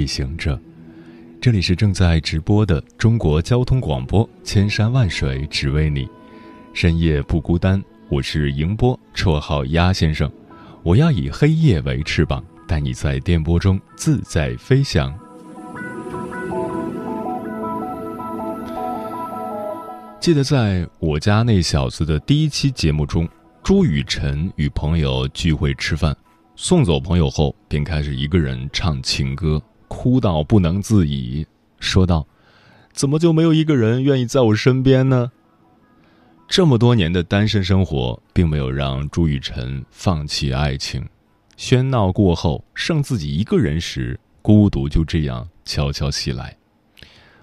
位夜行者，这里是正在直播的中国交通广播，千山万水只为你，深夜不孤单。我是迎波，绰号鸭先生。我要以黑夜为翅膀，带你在电波中自在飞翔。记得在我家那小子的第一期节目中，朱雨辰与朋友聚会吃饭。送走朋友后，便开始一个人唱情歌，哭到不能自已，说道：“怎么就没有一个人愿意在我身边呢？”这么多年的单身生活，并没有让朱雨辰放弃爱情。喧闹过后，剩自己一个人时，孤独就这样悄悄袭来。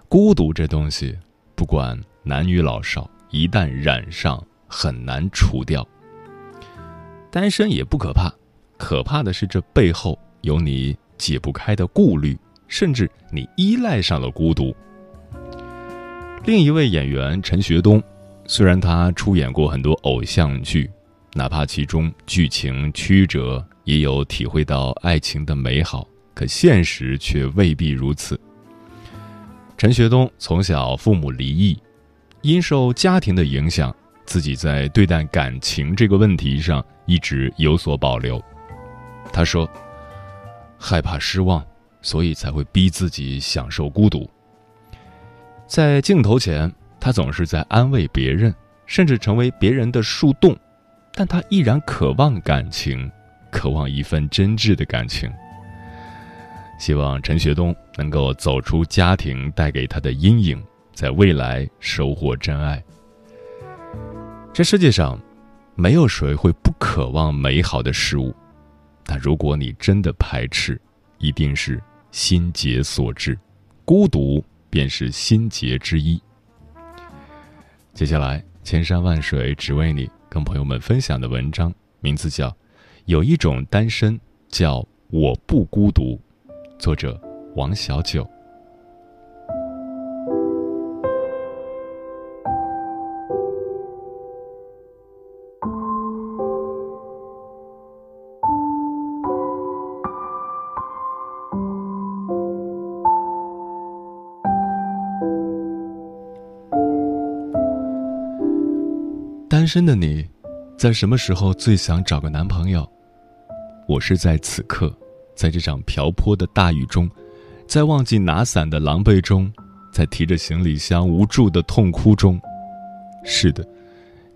孤独这东西，不管男女老少，一旦染上，很难除掉。单身也不可怕。可怕的是，这背后有你解不开的顾虑，甚至你依赖上了孤独。另一位演员陈学冬，虽然他出演过很多偶像剧，哪怕其中剧情曲折，也有体会到爱情的美好，可现实却未必如此。陈学冬从小父母离异，因受家庭的影响，自己在对待感情这个问题上一直有所保留。他说：“害怕失望，所以才会逼自己享受孤独。在镜头前，他总是在安慰别人，甚至成为别人的树洞，但他依然渴望感情，渴望一份真挚的感情。希望陈学冬能够走出家庭带给他的阴影，在未来收获真爱。这世界上，没有谁会不渴望美好的事物。”但如果你真的排斥，一定是心结所致，孤独便是心结之一。接下来，千山万水只为你，跟朋友们分享的文章名字叫《有一种单身叫我不孤独》，作者王小九。单身的你，在什么时候最想找个男朋友？我是在此刻，在这场瓢泼的大雨中，在忘记拿伞的狼狈中，在提着行李箱无助的痛哭中。是的，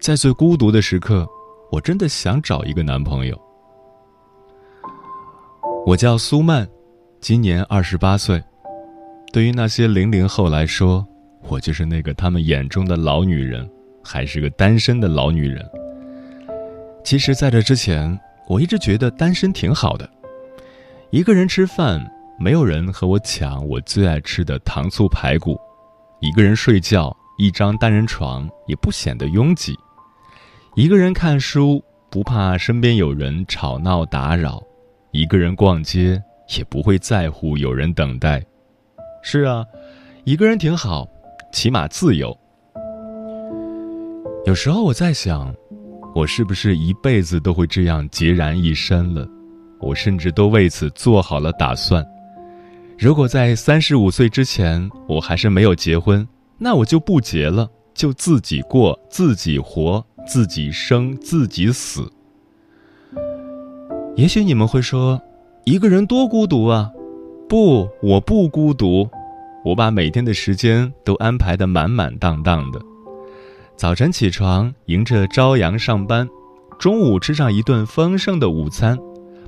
在最孤独的时刻，我真的想找一个男朋友。我叫苏曼，今年二十八岁。对于那些零零后来说，我就是那个他们眼中的老女人。还是个单身的老女人。其实，在这之前，我一直觉得单身挺好的。一个人吃饭，没有人和我抢我最爱吃的糖醋排骨；一个人睡觉，一张单人床也不显得拥挤；一个人看书，不怕身边有人吵闹打扰；一个人逛街，也不会在乎有人等待。是啊，一个人挺好，起码自由。有时候我在想，我是不是一辈子都会这样孑然一身了？我甚至都为此做好了打算。如果在三十五岁之前我还是没有结婚，那我就不结了，就自己过，自己活，自己生，自己死。也许你们会说，一个人多孤独啊！不，我不孤独，我把每天的时间都安排的满满当当的。早晨起床，迎着朝阳上班；中午吃上一顿丰盛的午餐；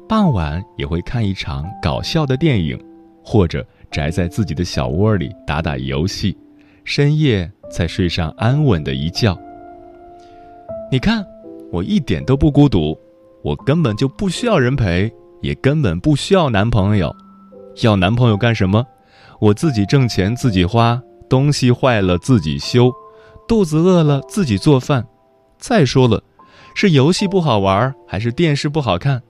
傍晚也会看一场搞笑的电影，或者宅在自己的小窝里打打游戏；深夜再睡上安稳的一觉。你看，我一点都不孤独，我根本就不需要人陪，也根本不需要男朋友。要男朋友干什么？我自己挣钱自己花，东西坏了自己修，肚子饿了自己做饭。再说了，是游戏不好玩，还是电视不好看，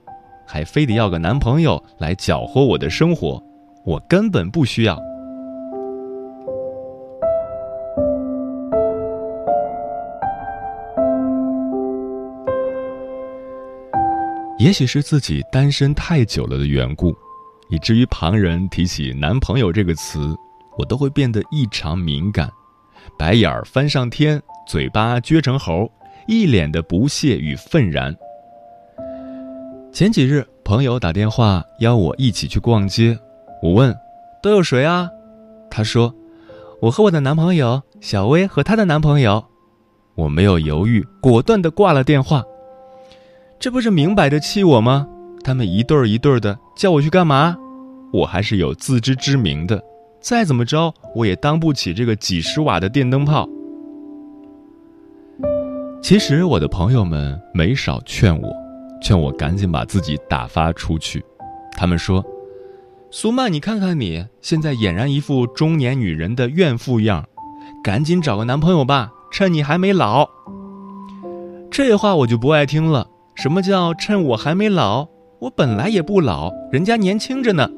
还非得要个男朋友来搅和我的生活？我根本不需要。也许是自己单身太久了的缘故。以至于旁人提起“男朋友”这个词，我都会变得异常敏感，白眼儿翻上天，嘴巴撅成猴，一脸的不屑与愤然。前几日，朋友打电话邀我一起去逛街，我问：“都有谁啊？”他说：“我和我的男朋友，小薇和她的男朋友。”我没有犹豫，果断的挂了电话。这不是明摆着气我吗？他们一对儿一对儿的叫我去干嘛？我还是有自知之明的，再怎么着我也当不起这个几十瓦的电灯泡。其实我的朋友们没少劝我，劝我赶紧把自己打发出去。他们说：“苏曼，你看看你现在俨然一副中年女人的怨妇样，赶紧找个男朋友吧，趁你还没老。”这话我就不爱听了。什么叫趁我还没老？我本来也不老，人家年轻着呢。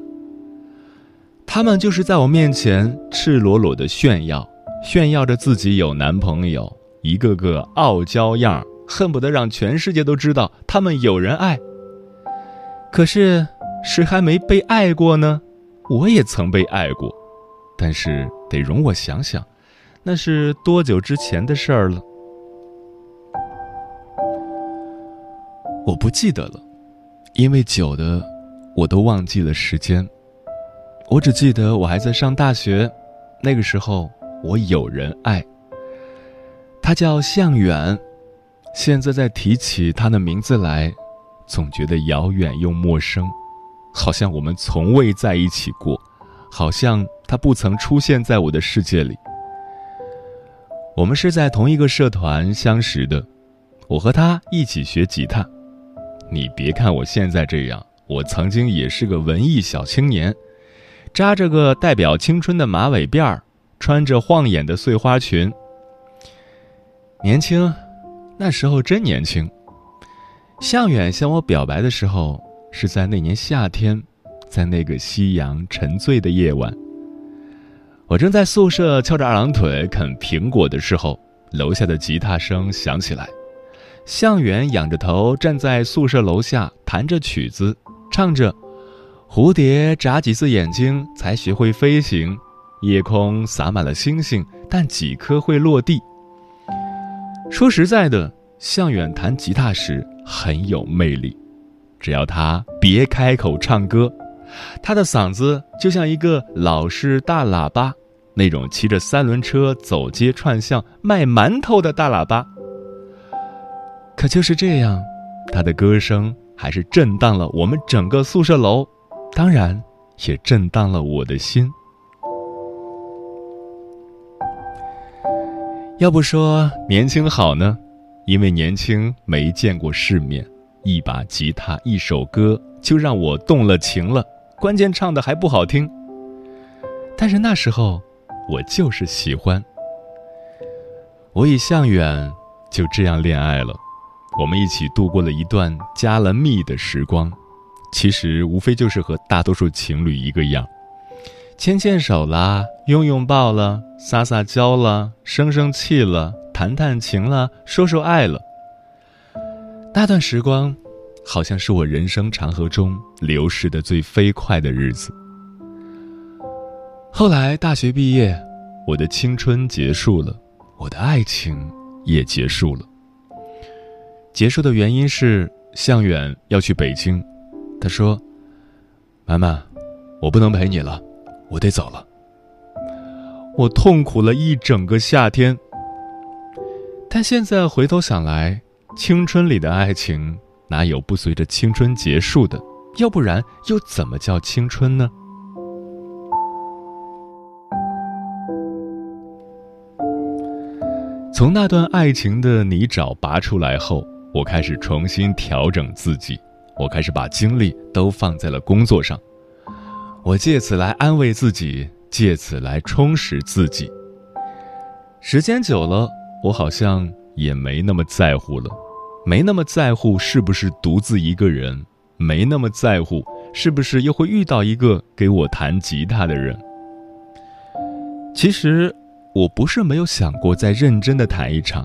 他们就是在我面前赤裸裸的炫耀，炫耀着自己有男朋友，一个个傲娇样，恨不得让全世界都知道他们有人爱。可是谁还没被爱过呢？我也曾被爱过，但是得容我想想，那是多久之前的事儿了？我不记得了。因为久的，我都忘记了时间。我只记得我还在上大学，那个时候我有人爱。他叫向远，现在再提起他的名字来，总觉得遥远又陌生，好像我们从未在一起过，好像他不曾出现在我的世界里。我们是在同一个社团相识的，我和他一起学吉他。你别看我现在这样，我曾经也是个文艺小青年，扎着个代表青春的马尾辫儿，穿着晃眼的碎花裙。年轻，那时候真年轻。向远向我表白的时候，是在那年夏天，在那个夕阳沉醉的夜晚。我正在宿舍翘着二郎腿啃苹果的时候，楼下的吉他声响起来。向远仰着头站在宿舍楼下，弹着曲子，唱着：“蝴蝶眨几次眼睛才学会飞行，夜空洒满了星星，但几颗会落地。”说实在的，向远弹吉他时很有魅力，只要他别开口唱歌，他的嗓子就像一个老式大喇叭，那种骑着三轮车走街串巷卖馒头的大喇叭。可就是这样，他的歌声还是震荡了我们整个宿舍楼，当然也震荡了我的心。要不说年轻好呢，因为年轻没见过世面，一把吉他一首歌就让我动了情了，关键唱的还不好听。但是那时候我就是喜欢，我与向远就这样恋爱了。我们一起度过了一段加了密的时光，其实无非就是和大多数情侣一个样，牵牵手啦，拥拥抱了，撒撒娇了，生生气了，谈谈情了，说说爱了。那段时光，好像是我人生长河中流逝的最飞快的日子。后来大学毕业，我的青春结束了，我的爱情也结束了。结束的原因是向远要去北京，他说：“满满，我不能陪你了，我得走了。”我痛苦了一整个夏天。但现在回头想来，青春里的爱情哪有不随着青春结束的？要不然又怎么叫青春呢？从那段爱情的泥沼拔出来后。我开始重新调整自己，我开始把精力都放在了工作上。我借此来安慰自己，借此来充实自己。时间久了，我好像也没那么在乎了，没那么在乎是不是独自一个人，没那么在乎是不是又会遇到一个给我弹吉他的人。其实，我不是没有想过再认真的弹一场。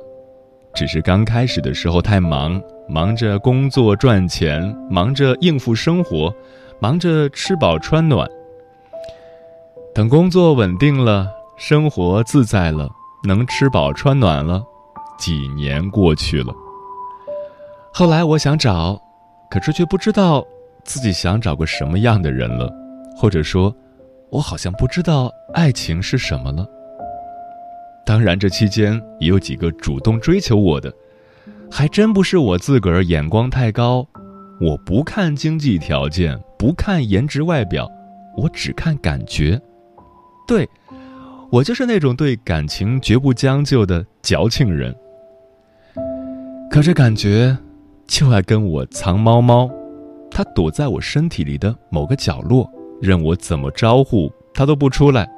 只是刚开始的时候太忙，忙着工作赚钱，忙着应付生活，忙着吃饱穿暖。等工作稳定了，生活自在了，能吃饱穿暖了，几年过去了。后来我想找，可是却不知道自己想找个什么样的人了，或者说，我好像不知道爱情是什么了。当然，这期间也有几个主动追求我的，还真不是我自个儿眼光太高。我不看经济条件，不看颜值外表，我只看感觉。对，我就是那种对感情绝不将就的矫情人。可这感觉就爱跟我藏猫猫，它躲在我身体里的某个角落，任我怎么招呼它都不出来。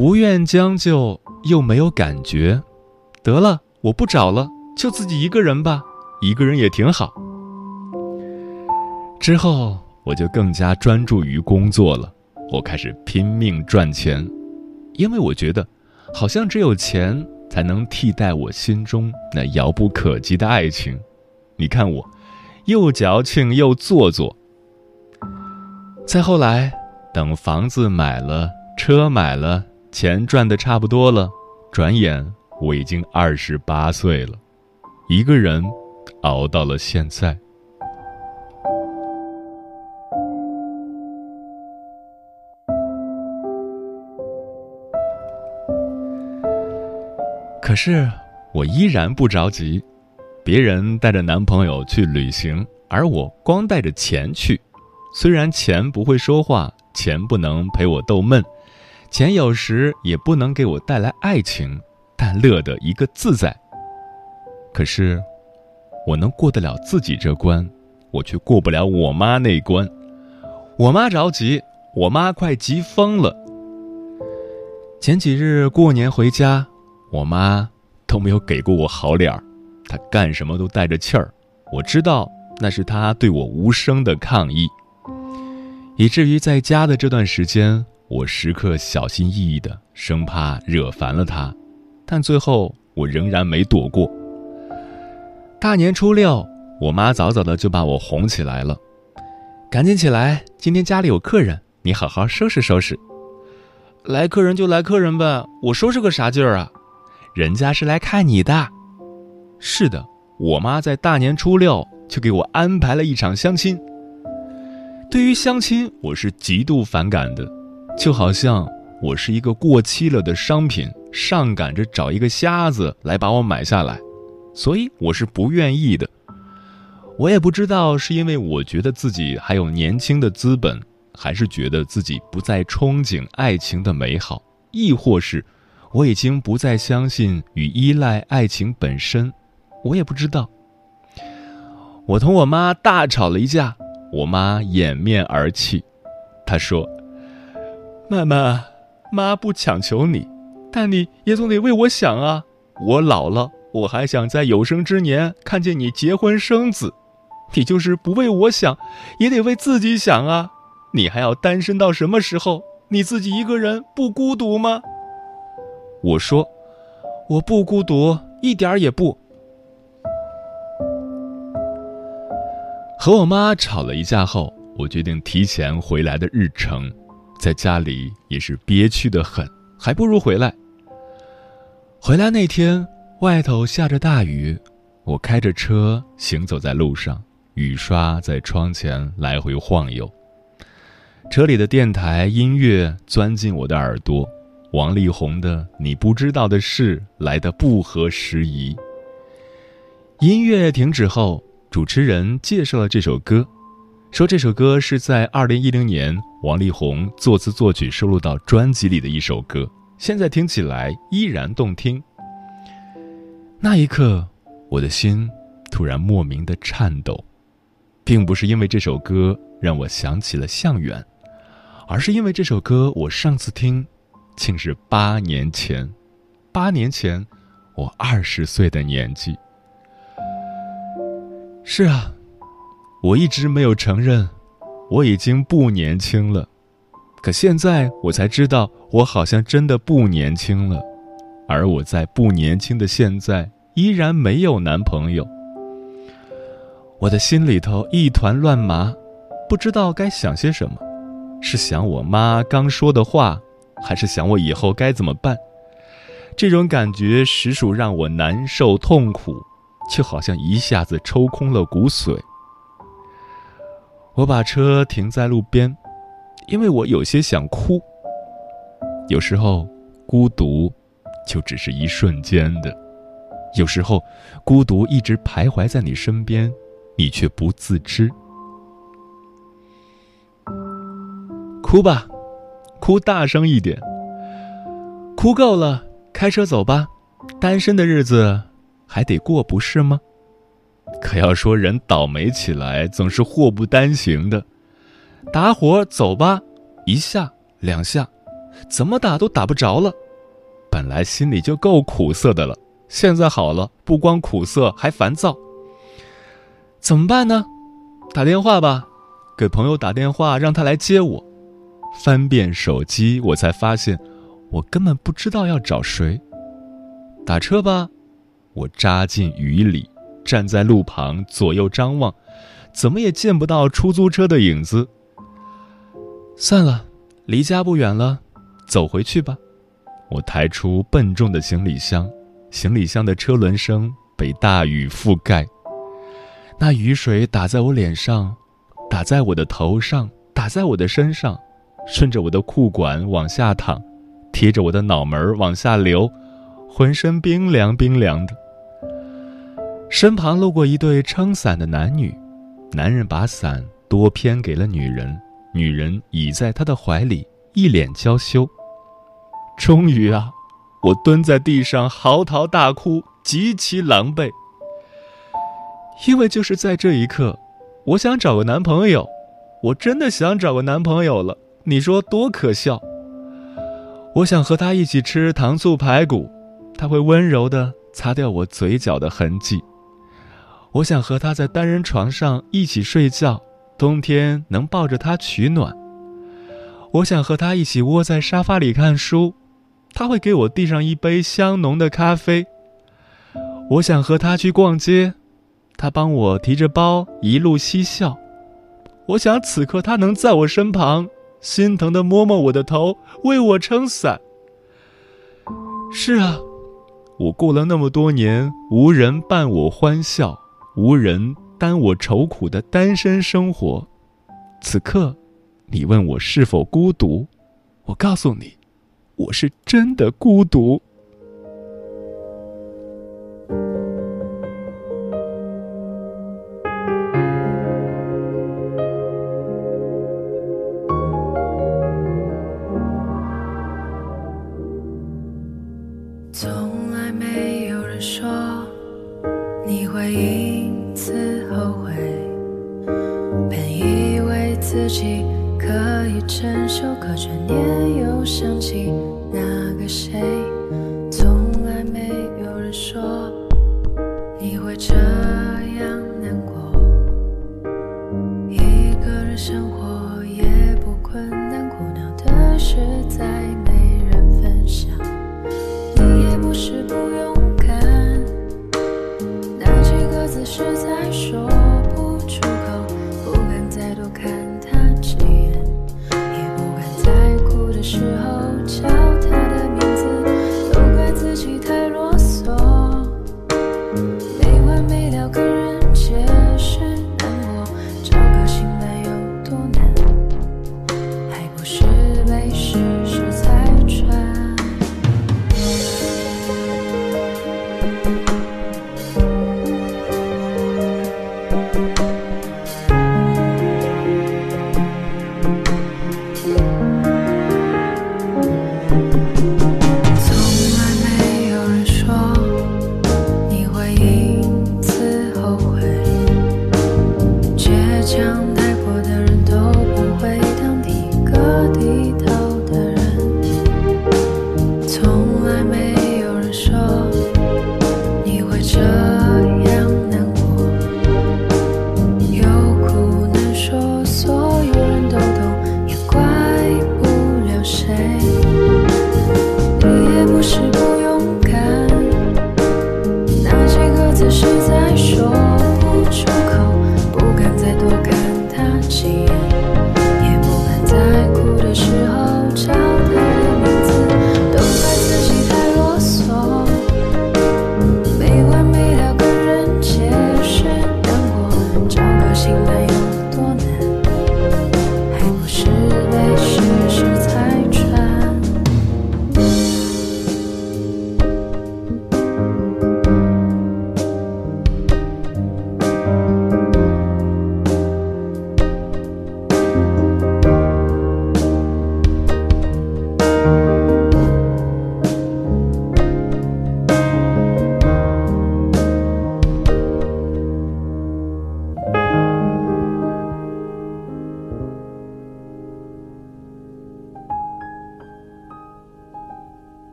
不愿将就又没有感觉，得了，我不找了，就自己一个人吧，一个人也挺好。之后我就更加专注于工作了，我开始拼命赚钱，因为我觉得，好像只有钱才能替代我心中那遥不可及的爱情。你看我，又矫情又做作。再后来，等房子买了，车买了。钱赚的差不多了，转眼我已经二十八岁了，一个人熬到了现在。可是我依然不着急，别人带着男朋友去旅行，而我光带着钱去。虽然钱不会说话，钱不能陪我逗闷。钱有时也不能给我带来爱情，但乐得一个自在。可是，我能过得了自己这关，我却过不了我妈那关。我妈着急，我妈快急疯了。前几日过年回家，我妈都没有给过我好脸儿，她干什么都带着气儿。我知道那是她对我无声的抗议，以至于在家的这段时间。我时刻小心翼翼的，生怕惹烦了他，但最后我仍然没躲过。大年初六，我妈早早的就把我哄起来了，赶紧起来，今天家里有客人，你好好收拾收拾。来客人就来客人呗，我收拾个啥劲儿啊？人家是来看你的。是的，我妈在大年初六就给我安排了一场相亲。对于相亲，我是极度反感的。就好像我是一个过期了的商品，上赶着找一个瞎子来把我买下来，所以我是不愿意的。我也不知道是因为我觉得自己还有年轻的资本，还是觉得自己不再憧憬爱情的美好，亦或是我已经不再相信与依赖爱情本身，我也不知道。我同我妈大吵了一架，我妈掩面而泣，她说。妈妈，妈不强求你，但你也总得为我想啊！我老了，我还想在有生之年看见你结婚生子，你就是不为我想，也得为自己想啊！你还要单身到什么时候？你自己一个人不孤独吗？我说，我不孤独，一点儿也不。和我妈吵了一架后，我决定提前回来的日程。在家里也是憋屈的很，还不如回来。回来那天，外头下着大雨，我开着车行走在路上，雨刷在窗前来回晃悠。车里的电台音乐钻进我的耳朵，王力宏的《你不知道的事》来的不合时宜。音乐停止后，主持人介绍了这首歌。说这首歌是在二零一零年王力宏作词作曲收录到专辑里的一首歌，现在听起来依然动听。那一刻，我的心突然莫名的颤抖，并不是因为这首歌让我想起了向远，而是因为这首歌我上次听，竟是八年前，八年前，我二十岁的年纪。是啊，我一直没有承认，我已经不年轻了。可现在我才知道，我好像真的不年轻了，而我在不年轻的现在依然没有男朋友。我的心里头一团乱麻，不知道该想些什么，是想我妈刚说的话，还是想我以后该怎么办？这种感觉实属让我难受痛苦，就好像一下子抽空了骨髓。我把车停在路边。因为我有些想哭。有时候，孤独就只是一瞬间的；有时候，孤独一直徘徊在你身边，你却不自知。哭吧，哭大声一点。哭够了，开车走吧。单身的日子还得过，不是吗？可要说人倒霉起来，总是祸不单行的。打火走吧，一下两下，怎么打都打不着了。本来心里就够苦涩的了，现在好了，不光苦涩，还烦躁。怎么办呢？打电话吧，给朋友打电话，让他来接我。翻遍手机，我才发现，我根本不知道要找谁。打车吧，我扎进雨里，站在路旁，左右张望，怎么也见不到出租车的影子。算了，离家不远了，走回去吧。我抬出笨重的行李箱，行李箱的车轮声被大雨覆盖，那雨水打在我脸上，打在我的头上，打在我的身上，顺着我的裤管往下淌，贴着我的脑门往下流，浑身冰凉冰凉的。身旁路过一对撑伞的男女，男人把伞多偏给了女人。女人倚在他的怀里，一脸娇羞。终于啊，我蹲在地上嚎啕大哭，极其狼狈。因为就是在这一刻，我想找个男朋友，我真的想找个男朋友了。你说多可笑？我想和他一起吃糖醋排骨，他会温柔的擦掉我嘴角的痕迹。我想和他在单人床上一起睡觉。冬天能抱着他取暖，我想和他一起窝在沙发里看书，他会给我递上一杯香浓的咖啡。我想和他去逛街，他帮我提着包一路嬉笑。我想此刻他能在我身旁，心疼的摸摸我的头，为我撑伞。是啊，我过了那么多年无人伴我欢笑，无人。担我愁苦的单身生活，此刻，你问我是否孤独，我告诉你，我是真的孤独。你会因此后悔本以为自己可以承受可转念又想起那个谁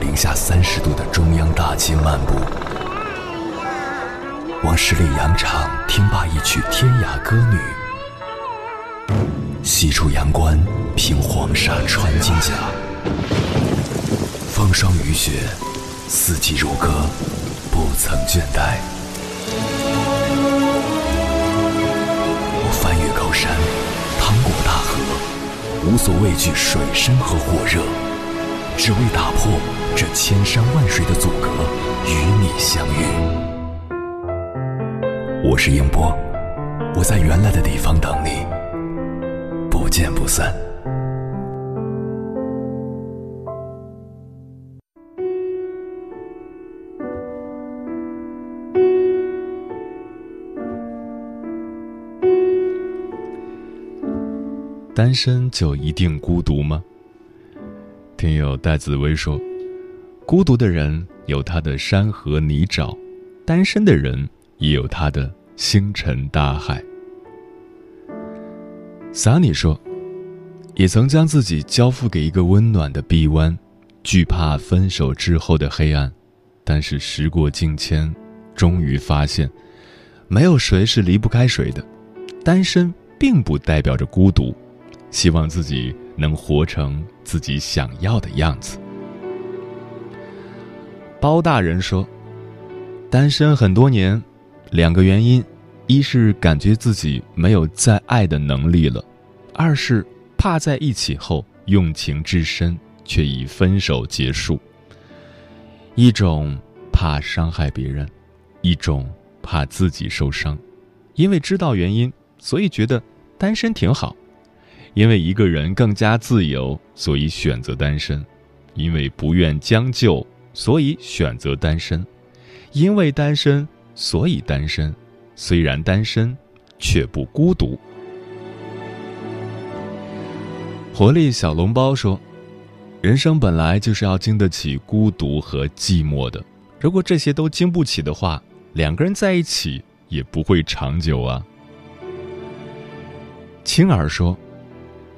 零下三十度的中央大街漫步，往十里洋场听罢一曲天涯歌女，西出阳关凭黄沙穿金甲，风霜雨雪，四季如歌，不曾倦怠。我翻越高山，趟过大河，无所畏惧水深和火热，只为打破这千山万水的阻隔，与你相遇。我是英波，我在原来的地方等你，不见不散。单身就一定孤独吗？听友戴紫薇说，孤独的人有他的山河泥沼，单身的人也有他的星辰大海。撒尼说，也曾将自己交付给一个温暖的臂弯，惧怕分手之后的黑暗，但是时过境迁，终于发现，没有谁是离不开谁的，单身并不代表着孤独。希望自己能活成自己想要的样子。包大人说，单身很多年，两个原因：一是感觉自己没有再爱的能力了；二是怕在一起后用情至深，却以分手结束。一种怕伤害别人，一种怕自己受伤。因为知道原因，所以觉得单身挺好。因为一个人更加自由，所以选择单身；因为不愿将就，所以选择单身；因为单身，所以单身。虽然单身，却不孤独。活力小笼包说：“人生本来就是要经得起孤独和寂寞的。如果这些都经不起的话，两个人在一起也不会长久啊。”青儿说。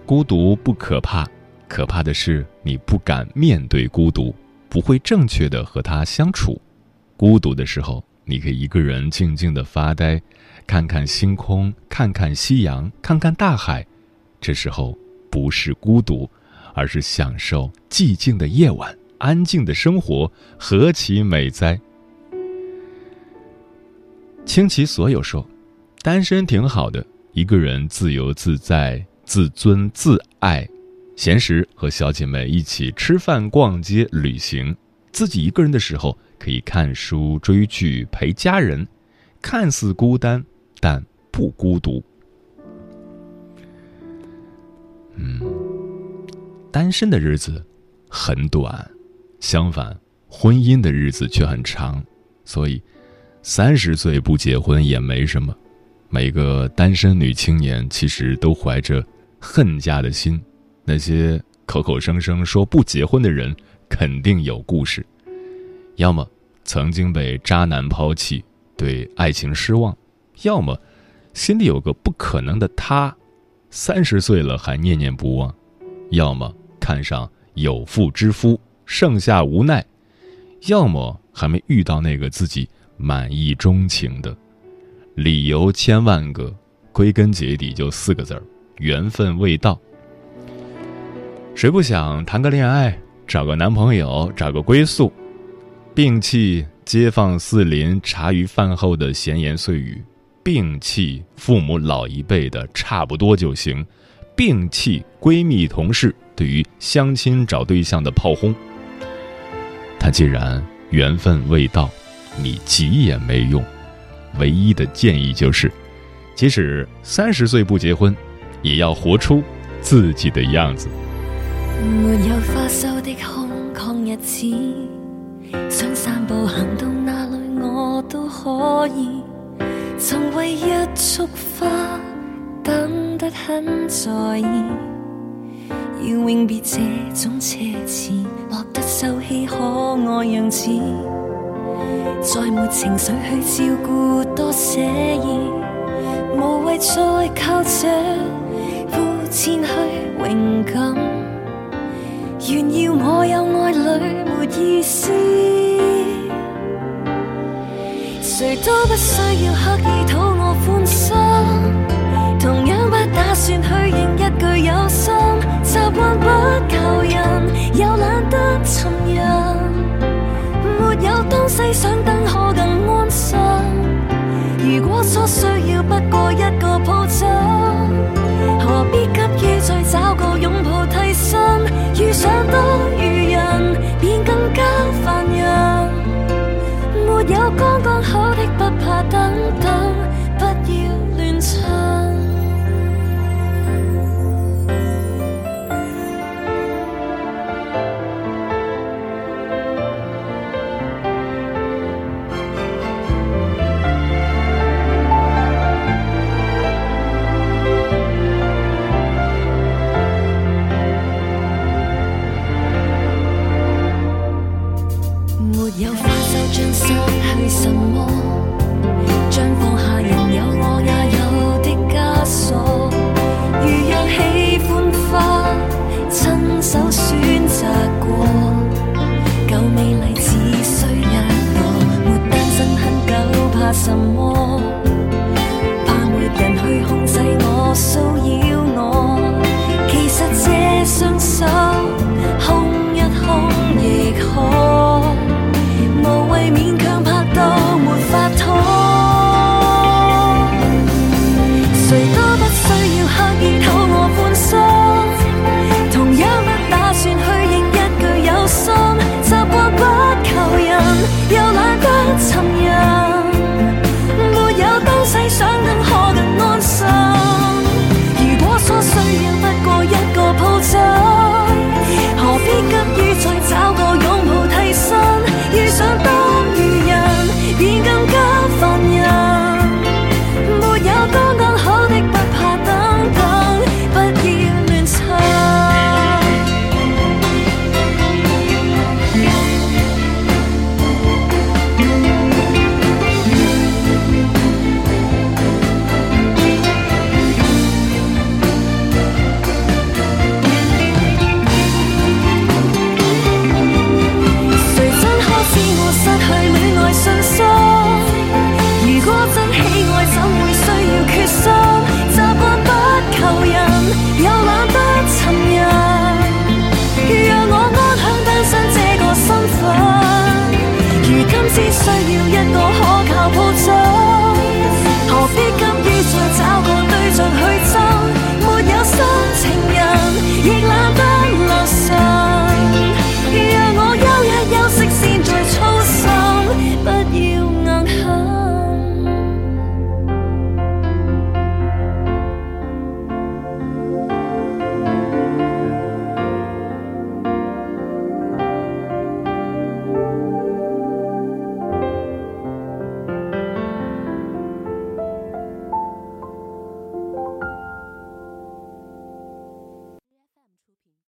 孤独不可怕，可怕的是你不敢面对孤独，不会正确的和他相处。孤独的时候，你可以一个人静静的发呆，看看星空，看看夕阳，看看大海。这时候不是孤独，而是享受寂静的夜晚，安静的生活，何其美哉！倾其所有说，单身挺好的，一个人自由自在。自尊自爱，闲时和小姐妹一起吃饭、逛街、旅行；自己一个人的时候，可以看书、追剧、陪家人，看似孤单，但不孤独。嗯，单身的日子很短，相反，婚姻的日子却很长。所以，三十岁不结婚也没什么。每个单身女青年其实都怀着。恨家的心，那些口口声声说不结婚的人，肯定有故事。要么曾经被渣男抛弃，对爱情失望；要么心里有个不可能的他，三十岁了还念念不忘；要么看上有妇之夫，盛夏无奈；要么还没遇到那个自己满意钟情的。理由千万个，归根结底就四个字儿。缘分未到，谁不想谈个恋爱，找个男朋友，找个归宿，摒弃街坊四邻茶余饭后的闲言碎语，摒弃父母老一辈的差不多就行，摒弃闺蜜同事对于相亲找对象的炮轰。但既然缘分未到，你急也没用。唯一的建议就是，即使三十岁不结婚，也要活出自己的样子。没有花收的空旷日子，想散步行到哪里我都可以。曾为一束花等得很在意，要永别这种奢侈，落得秀气可爱样子。再没情绪去照顾多写意，无谓再靠这肤浅去荣感，炫耀我有爱侣没意思。谁都不需要刻意讨我欢心，同样不打算去认一句有心，习惯不求人，又懒得寻人。没有东西想等可更安心。如果所需要不过一个抱枕心遇上多余人便更加烦人没有刚刚好的不怕等等失去恋爱信心